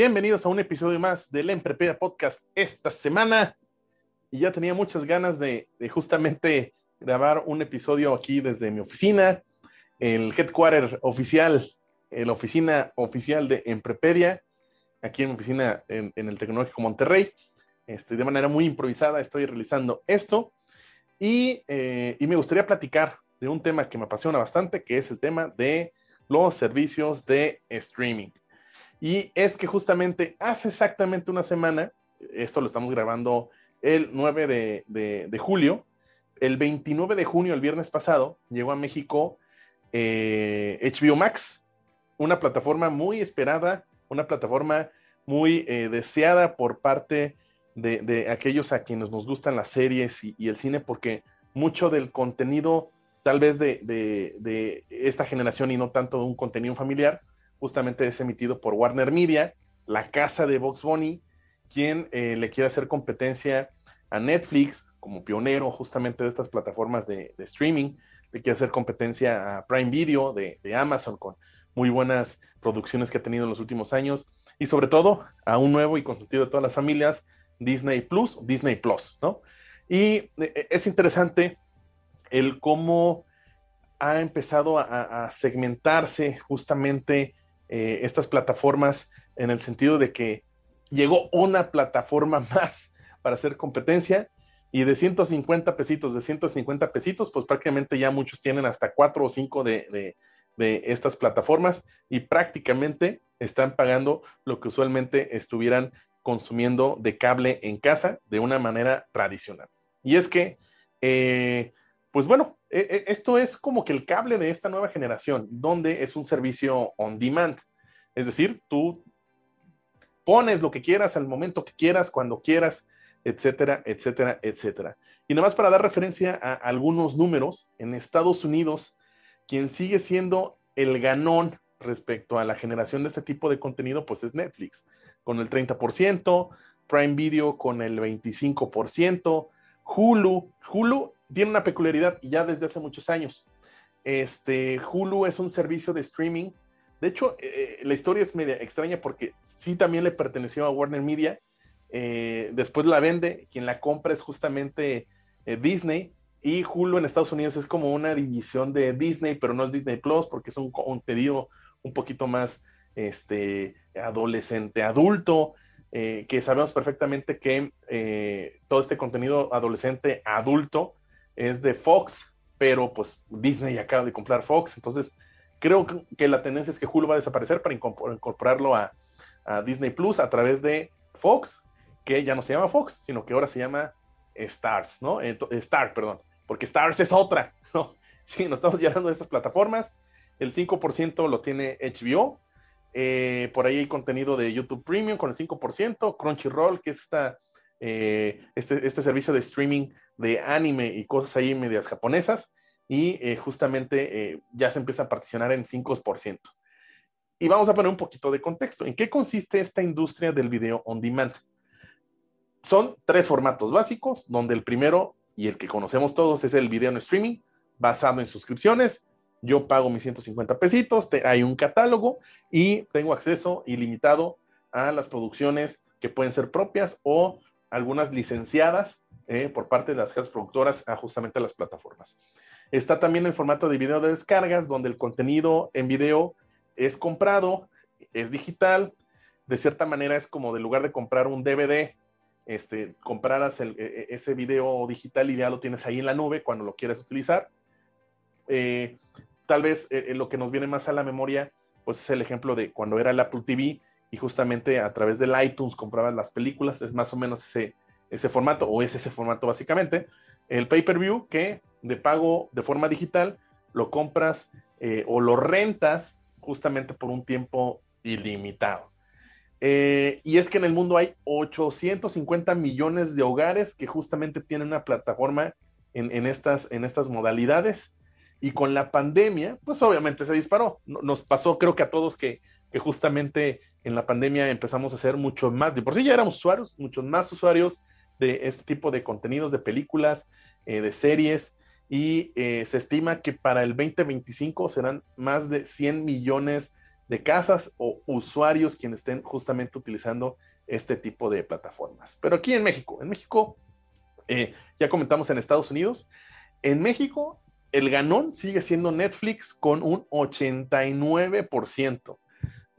Bienvenidos a un episodio más del Emprepedia Podcast esta semana. Y ya tenía muchas ganas de, justamente grabar un episodio aquí desde mi oficina, el headquarter oficial, la oficina oficial de Emprepedia, aquí en mi oficina en, el Tecnológico Monterrey. Este, de manera muy improvisada estoy realizando esto eh, y me gustaría platicar de un tema que me apasiona bastante, que es el tema de los servicios de streaming. Y es que justamente hace exactamente una semana, esto lo estamos grabando el 9 de, de, de julio, el 29 de junio, el viernes pasado, llegó a México eh, HBO Max, una plataforma muy esperada, una plataforma muy eh, deseada por parte de, de, aquellos a quienes nos gustan las series y, el cine, porque mucho del contenido, tal vez de, de esta generación y no tanto un contenido familiar, justamente es emitido por Warner Media, la casa de Box Bunny, quien eh, le quiere hacer competencia a Netflix como pionero justamente de estas plataformas de, streaming, le quiere hacer competencia a Prime Video de, Amazon con muy buenas producciones que ha tenido en los últimos años y sobre todo a un nuevo y consentido de todas las familias, Disney Plus, Disney Plus, ¿no? Y eh, es interesante el cómo ha empezado a segmentarse justamente eh, estas plataformas en el sentido de que llegó una plataforma más para hacer competencia y de 150 pesitos, de 150 pesitos, pues prácticamente ya muchos tienen hasta cuatro o cinco de, de, de estas plataformas y prácticamente están pagando lo que usualmente estuvieran consumiendo de cable en casa de una manera tradicional. Y es que, eh, pues bueno, esto es como que el cable de esta nueva generación, donde es un servicio on demand. Es decir, tú pones lo que quieras al momento que quieras, cuando quieras, etcétera, etcétera, etcétera. Y nada más para dar referencia a algunos números, en Estados Unidos, quien sigue siendo el ganón respecto a la generación de este tipo de contenido, pues es Netflix, con el 30%, Prime Video con el 25%, Hulu, Hulu tiene una peculiaridad ya desde hace muchos años. Este, Hulu es un servicio de streaming. De hecho, eh, la historia es media extraña porque sí también le perteneció a Warner Media. Eh, después la vende. Quien la compra es justamente eh, Disney. Y Hulu en Estados Unidos es como una división de Disney, pero no es Disney Plus porque es un contenido un poquito más este, adolescente, adulto. Eh, que sabemos perfectamente que eh, todo este contenido adolescente adulto es de Fox, pero pues Disney acaba de comprar Fox, entonces creo que la tendencia es que Hulu va a desaparecer para incorporarlo a, Disney Plus a través de Fox, que ya no se llama Fox, sino que ahora se llama Stars, ¿no? Star, perdón, porque Stars es otra, ¿no? Sí, nos estamos hablando de estas plataformas, el 5% lo tiene HBO, eh, por ahí hay contenido de YouTube Premium con el 5%, Crunchyroll, que es esta, eh, este, este, servicio de streaming de anime y cosas ahí medias japonesas, y eh, justamente eh, ya se empieza a particionar en 5%. Y vamos a poner un poquito de contexto. ¿En qué consiste esta industria del video on demand? Son tres formatos básicos, donde el primero y el que conocemos todos es el video en streaming, basado en suscripciones, yo pago mis 150 pesitos, te, hay un catálogo y tengo acceso ilimitado a las producciones que pueden ser propias o algunas licenciadas eh, por parte de las casas productoras a justamente las plataformas. Está también el formato de video de descargas, donde el contenido en video es comprado, es digital, de cierta manera es como de lugar de comprar un DVD, este, compraras e, e, ese video digital y ya lo tienes ahí en la nube cuando lo quieras utilizar. Eh, tal vez eh, lo que nos viene más a la memoria, pues es el ejemplo de cuando era el Apple TV y justamente a través del iTunes compraban las películas, es más o menos ese, ese formato, o es ese formato básicamente. el pay-per-view que de pago de forma digital lo compras eh, o lo rentas justamente por un tiempo ilimitado. Eh, y es que en el mundo hay 850 millones de hogares que justamente tienen una plataforma en, estas, en estas modalidades. Y con la pandemia, pues obviamente se disparó. Nos pasó, creo que a todos, que justamente en la pandemia empezamos a hacer mucho más. De por sí ya éramos usuarios, muchos más usuarios de este tipo de contenidos, de películas, eh, de series. Y eh, se estima que para el 2025 serán más de 100 millones de casas o usuarios quienes estén justamente utilizando este tipo de plataformas. Pero aquí en México, en México, eh, ya comentamos en Estados Unidos, en México el ganón sigue siendo Netflix con un 89%.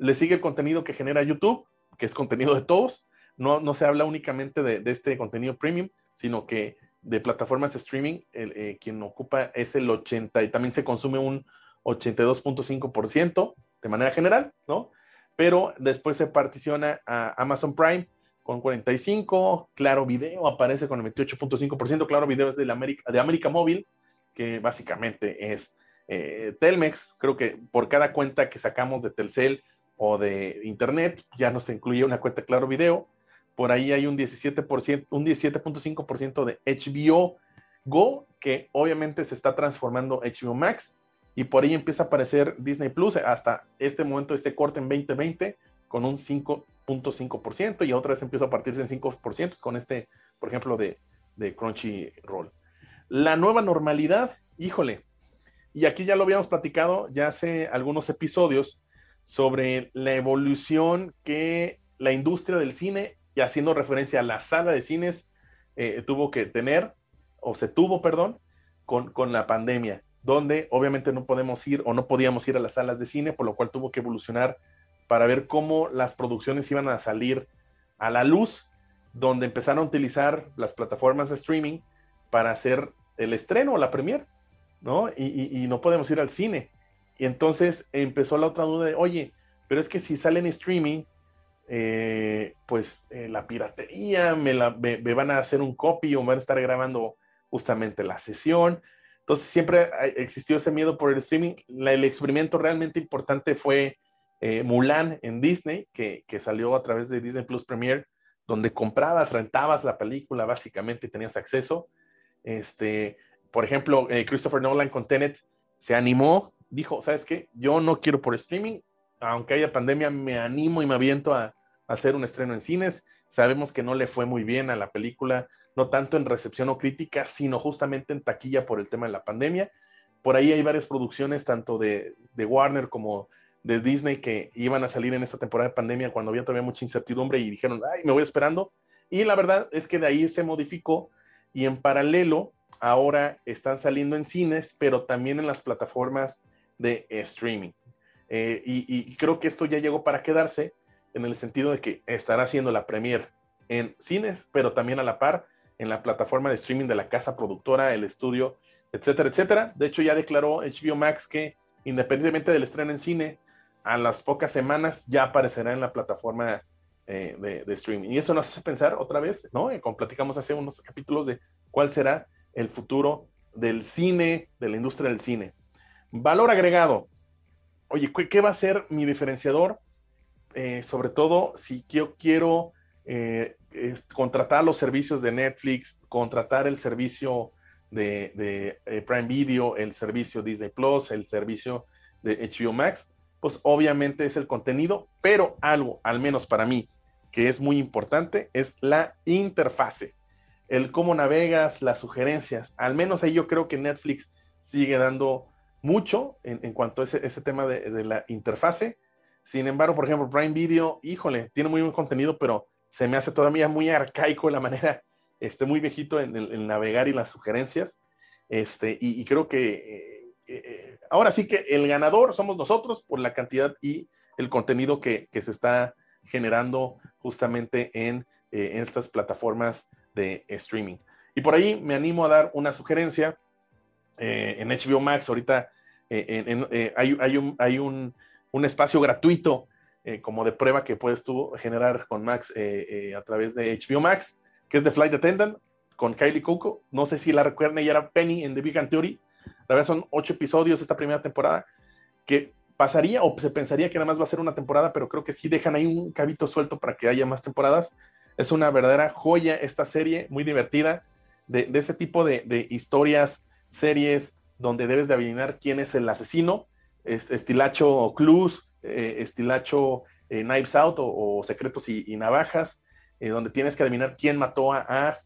Le sigue el contenido que genera YouTube, que es contenido de todos. No, no se habla únicamente de, este contenido premium, sino que de plataformas de streaming, eh, quien ocupa es el 80 y también se consume un 82.5% de manera general, ¿no? Pero después se particiona a Amazon Prime con 45, Claro Video aparece con el 28.5%, Claro Video es de, América, de América Móvil, que básicamente es eh, Telmex, creo que por cada cuenta que sacamos de Telcel o de Internet, ya nos incluye una cuenta Claro Video, por ahí hay un 17%, un 17.5% de HBO Go, que obviamente se está transformando HBO Max, y por ahí empieza a aparecer Disney Plus hasta este momento, este corte en 2020, con un 5.5%, y otra vez empieza a partirse en 5% con este, por ejemplo, de, de Crunchyroll. La nueva normalidad, híjole, y aquí ya lo habíamos platicado ya hace algunos episodios sobre la evolución que la industria del cine, y haciendo referencia a la sala de cines, eh, tuvo que tener, o se tuvo, perdón, con, con la pandemia donde obviamente no podemos ir o no podíamos ir a las salas de cine, por lo cual tuvo que evolucionar para ver cómo las producciones iban a salir a la luz, donde empezaron a utilizar las plataformas de streaming para hacer el estreno o la premier, ¿no? Y, no podemos ir al cine. Y entonces empezó la otra duda de, oye, pero es que si sale en streaming, eh, pues eh, la piratería, me, la, me, van a hacer un copy o me van a estar grabando justamente la sesión entonces siempre existió ese miedo por el streaming. el experimento realmente importante fue eh, Mulan en Disney, que, salió a través de Disney Plus Premier, donde comprabas, rentabas la película básicamente y tenías acceso. Este, por ejemplo, Christopher Nolan con Tenet se animó, dijo, ¿sabes qué? Yo no quiero por streaming, aunque haya pandemia, me animo y me aviento a hacer un estreno en cines. Sabemos que no le fue muy bien a la película, no tanto en recepción o crítica, sino justamente en taquilla por el tema de la pandemia. Por ahí hay varias producciones, tanto de, Warner como de Disney, que iban a salir en esta temporada de pandemia cuando había todavía mucha incertidumbre y dijeron, ay, me voy esperando. Y la verdad es que de ahí se modificó y en paralelo ahora están saliendo en cines, pero también en las plataformas de streaming. Eh, y, creo que esto ya llegó para quedarse en el sentido de que estará haciendo la premier en cines, pero también a la par en la plataforma de streaming de la casa productora, el estudio, etcétera, etcétera. De hecho, ya declaró HBO Max que independientemente del estreno en cine, a las pocas semanas ya aparecerá en la plataforma eh, de, streaming. Y eso nos hace pensar otra vez, ¿no? Eh, como platicamos hace unos capítulos de cuál será el futuro del cine, de la industria del cine. Valor agregado. Oye, ¿qué va a ser mi diferenciador? Eh, sobre todo si yo quiero eh, contratar los servicios de Netflix, contratar el servicio de, eh, Prime Video, el servicio Disney Plus, el servicio de HBO Max, pues obviamente es el contenido, pero algo, al menos para mí, que es muy importante, es la interfase, el cómo navegas, las sugerencias. Al menos ahí yo creo que Netflix sigue dando mucho en, cuanto a ese, tema de la interfase sin embargo, por ejemplo, Prime Video, híjole, tiene muy buen contenido, pero se me hace todavía muy arcaico la manera, este, muy viejito en el navegar y las sugerencias. Este, y, creo que eh, eh, ahora sí que el ganador somos nosotros por la cantidad y el contenido que, se está generando justamente en, eh, en, estas plataformas de streaming. Y por ahí me animo a dar una sugerencia. En HBO Max ahorita hay, hay, un, hay un un espacio gratuito eh, como de prueba que puedes tú generar con Max eh, eh, a través de HBO Max, que es de Flight Attendant. con Kylie Coco. No sé si la recuerdan, ella era Penny en The Big Bang Theory. La verdad son ocho episodios esta primera temporada que pasaría o se pensaría que nada más va a ser una temporada, pero creo que sí dejan ahí un cabito suelto para que haya más temporadas. Es una verdadera joya esta serie, muy divertida, de, de ese tipo de, de, historias, series, donde debes de adivinar quién es el asesino, estilacho Clues, eh, estilacho eh, Knives Out o, Secretos y, Navajas, eh, donde tienes que adivinar quién mató a, a,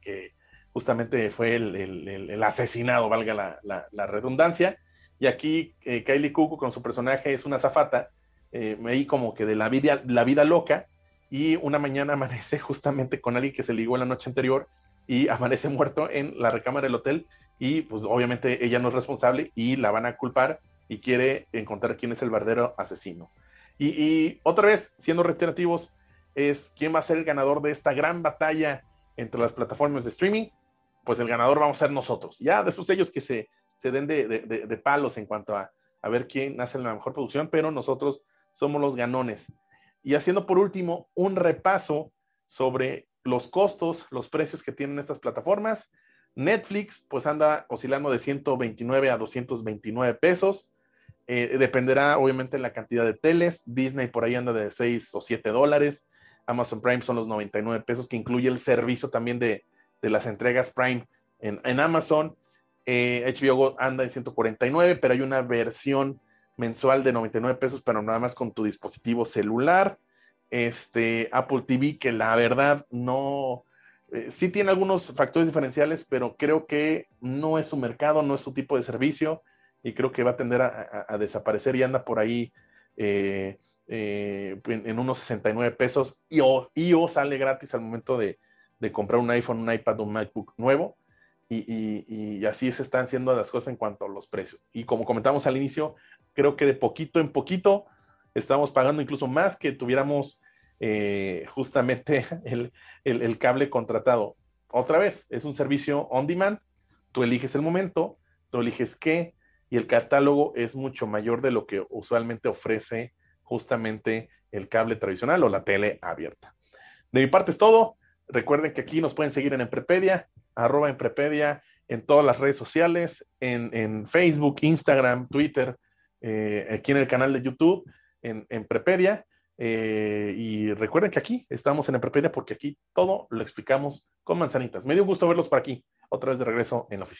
que justamente fue el, el, asesinado, valga la, la, redundancia. Y aquí Kylie Cuckoo con su personaje es una zafata, di como que de la vida, la vida loca, y una mañana amanece justamente con alguien que se ligó la noche anterior y amanece muerto en la recámara del hotel y pues obviamente ella no es responsable y la van a culpar y quiere encontrar quién es el verdadero asesino. Y, otra vez, siendo reiterativos, es quién va a ser el ganador de esta gran batalla entre las plataformas de streaming. Pues el ganador vamos a ser nosotros. Ya después de ellos que se, se den de, de, de, palos en cuanto a, a ver quién hace la mejor producción, pero nosotros somos los ganones. Y haciendo por último un repaso sobre los costos, los precios que tienen estas plataformas. Netflix pues anda oscilando de 129 a 229 pesos. Eh, dependerá obviamente la cantidad de teles. Disney por ahí anda de 6 o 7 dólares. Amazon Prime son los 99 pesos, que incluye el servicio también de, de las entregas Prime en, en Amazon. Eh, HBO anda en 149, pero hay una versión mensual de 99 pesos, pero nada más con tu dispositivo celular. Este Apple TV, que la verdad no, eh, sí tiene algunos factores diferenciales, pero creo que no es su mercado, no es su tipo de servicio y creo que va a tender a, desaparecer y anda por ahí eh, eh, en, unos 69 pesos y o, sale gratis al momento de, comprar un iPhone, un iPad, un MacBook nuevo. Y, y, y, así se están haciendo las cosas en cuanto a los precios. Y como comentamos al inicio, creo que de poquito en poquito estamos pagando incluso más que tuviéramos eh, justamente el, el, cable contratado. Otra vez, es un servicio on demand, tú eliges el momento, tú eliges qué, y el catálogo es mucho mayor de lo que usualmente ofrece justamente el cable tradicional o la tele abierta. De mi parte es todo. Recuerden que aquí nos pueden seguir en Emprepedia, arroba Emprepedia, en todas las redes sociales, en, en Facebook, Instagram, Twitter, eh, aquí en el canal de YouTube, en Emprepedia. Eh, y recuerden que aquí estamos en Emprepedia porque aquí todo lo explicamos con manzanitas. Me dio gusto verlos por aquí, otra vez de regreso en la oficina.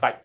Bye.